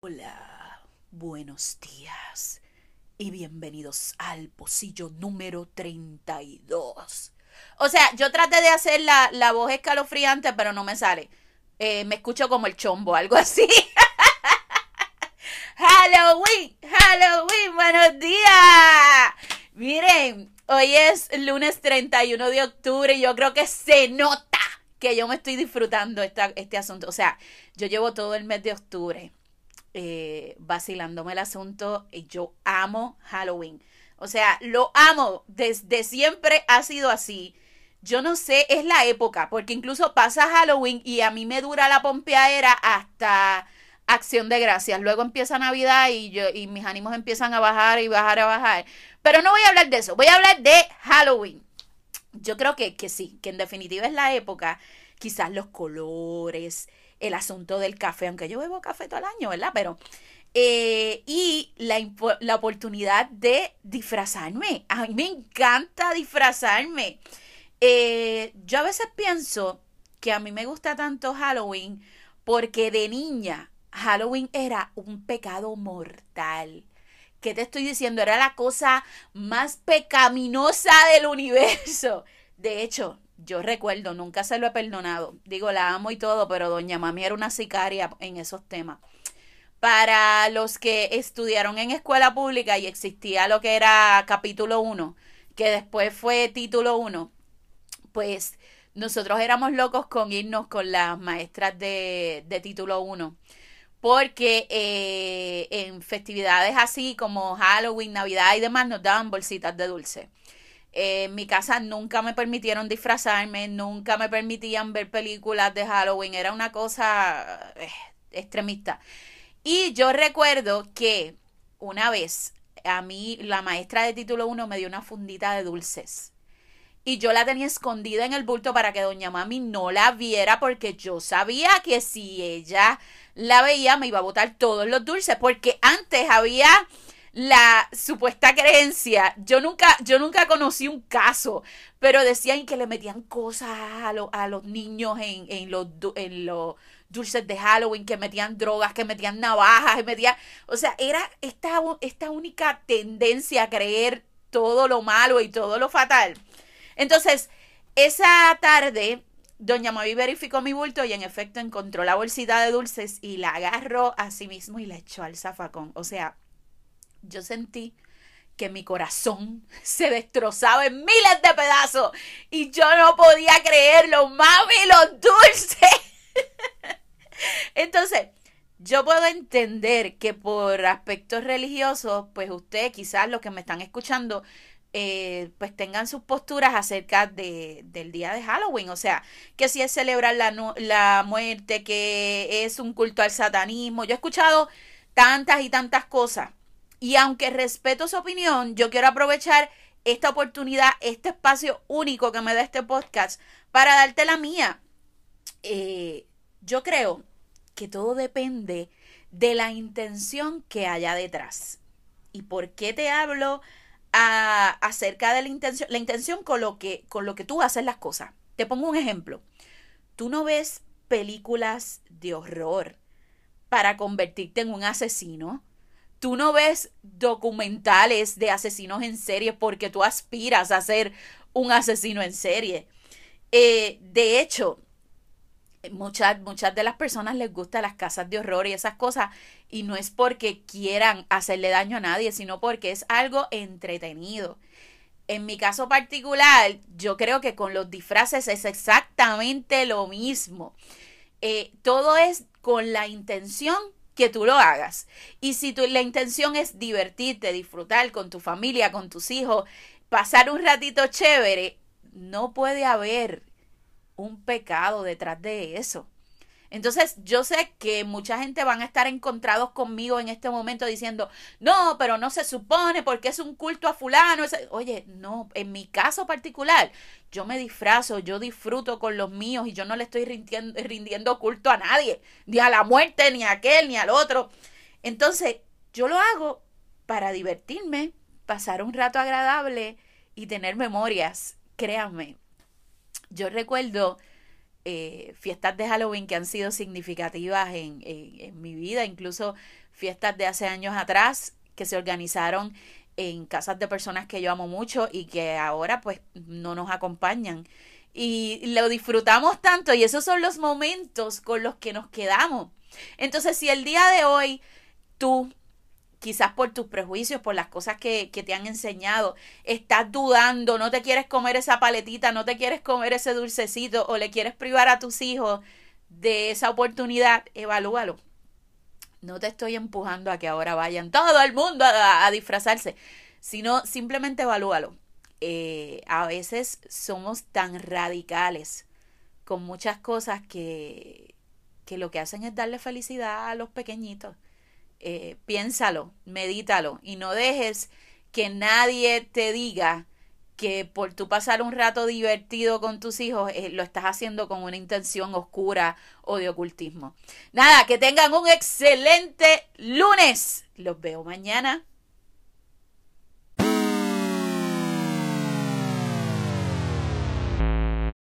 Hola, buenos días y bienvenidos al pocillo número 32. O sea, yo traté de hacer la, la voz escalofriante, pero no me sale. Eh, me escucho como el chombo, algo así. Halloween, Halloween, buenos días. Hoy es lunes 31 de octubre y yo creo que se nota que yo me estoy disfrutando esta, este asunto. O sea, yo llevo todo el mes de octubre eh, vacilándome el asunto y yo amo Halloween. O sea, lo amo. Desde siempre ha sido así. Yo no sé, es la época, porque incluso pasa Halloween y a mí me dura la pompeadera hasta Acción de Gracias. Luego empieza Navidad y, yo, y mis ánimos empiezan a bajar y bajar a bajar. Pero no voy a hablar de eso, voy a hablar de Halloween. Yo creo que, que sí, que en definitiva es la época, quizás los colores, el asunto del café, aunque yo bebo café todo el año, ¿verdad? Pero, eh, y la, la oportunidad de disfrazarme. A mí me encanta disfrazarme. Eh, yo a veces pienso que a mí me gusta tanto Halloween porque de niña Halloween era un pecado mortal. ¿Qué te estoy diciendo? Era la cosa más pecaminosa del universo. De hecho, yo recuerdo, nunca se lo he perdonado. Digo, la amo y todo, pero doña Mami era una sicaria en esos temas. Para los que estudiaron en escuela pública y existía lo que era capítulo 1, que después fue título 1, pues nosotros éramos locos con irnos con las maestras de, de título 1 porque eh, en festividades así como Halloween, Navidad y demás nos daban bolsitas de dulce. Eh, en mi casa nunca me permitieron disfrazarme, nunca me permitían ver películas de Halloween, era una cosa eh, extremista. Y yo recuerdo que una vez a mí la maestra de título 1 me dio una fundita de dulces. Y yo la tenía escondida en el bulto para que doña mami no la viera porque yo sabía que si ella la veía me iba a botar todos los dulces porque antes había la supuesta creencia. Yo nunca, yo nunca conocí un caso, pero decían que le metían cosas a, a los niños en, en, los, en los dulces de Halloween, que metían drogas, que metían navajas, que metían. O sea, era esta, esta única tendencia a creer todo lo malo y todo lo fatal. Entonces, esa tarde, doña Mavi verificó mi bulto y en efecto encontró la bolsita de dulces y la agarró a sí mismo y la echó al zafacón. O sea, yo sentí que mi corazón se destrozaba en miles de pedazos y yo no podía creerlo, mami, los dulces. Entonces, yo puedo entender que por aspectos religiosos, pues ustedes quizás los que me están escuchando, eh, pues tengan sus posturas acerca de, del día de Halloween. O sea, que si es celebrar la, la muerte, que es un culto al satanismo. Yo he escuchado tantas y tantas cosas. Y aunque respeto su opinión, yo quiero aprovechar esta oportunidad, este espacio único que me da este podcast para darte la mía. Eh, yo creo que todo depende de la intención que haya detrás. ¿Y por qué te hablo acerca de la intención? La intención con lo, que, con lo que tú haces las cosas. Te pongo un ejemplo. Tú no ves películas de horror para convertirte en un asesino tú no ves documentales de asesinos en serie porque tú aspiras a ser un asesino en serie. Eh, de hecho, muchas, muchas de las personas les gustan las casas de horror y esas cosas, y no es porque quieran hacerle daño a nadie, sino porque es algo entretenido. En mi caso particular, yo creo que con los disfraces es exactamente lo mismo. Eh, todo es con la intención que tú lo hagas. Y si tu, la intención es divertirte, disfrutar con tu familia, con tus hijos, pasar un ratito chévere, no puede haber un pecado detrás de eso. Entonces, yo sé que mucha gente van a estar encontrados conmigo en este momento diciendo, no, pero no se supone porque es un culto a fulano. Oye, no, en mi caso particular, yo me disfrazo, yo disfruto con los míos y yo no le estoy rindiendo, rindiendo culto a nadie, ni a la muerte, ni a aquel, ni al otro. Entonces, yo lo hago para divertirme, pasar un rato agradable y tener memorias créanme, yo recuerdo eh, fiestas de Halloween que han sido significativas en, en, mi vida, incluso fiestas de hace años atrás que se organizaron en casas de personas que yo amo mucho y que ahora pues no nos acompañan. Y lo disfrutamos tanto y esos son los momentos con los que nos quedamos. Entonces, si el día de hoy tú quizás por tus prejuicios, por las cosas que, que, te han enseñado, estás dudando, no te quieres comer esa paletita, no te quieres comer ese dulcecito o le quieres privar a tus hijos de esa oportunidad, evalúalo. No te estoy empujando a que ahora vayan todo el mundo a, disfrazarse, sino simplemente evalúalo. Eh, a veces somos tan radicales con muchas cosas que, que lo que hacen es darle felicidad a los pequeñitos eh, piénsalo, medítalo y no dejes que nadie te diga que por tu pasar un rato divertido con tus hijos eh, lo estás haciendo con una intención oscura o de ocultismo. Nada, que tengan un excelente lunes. Los veo mañana.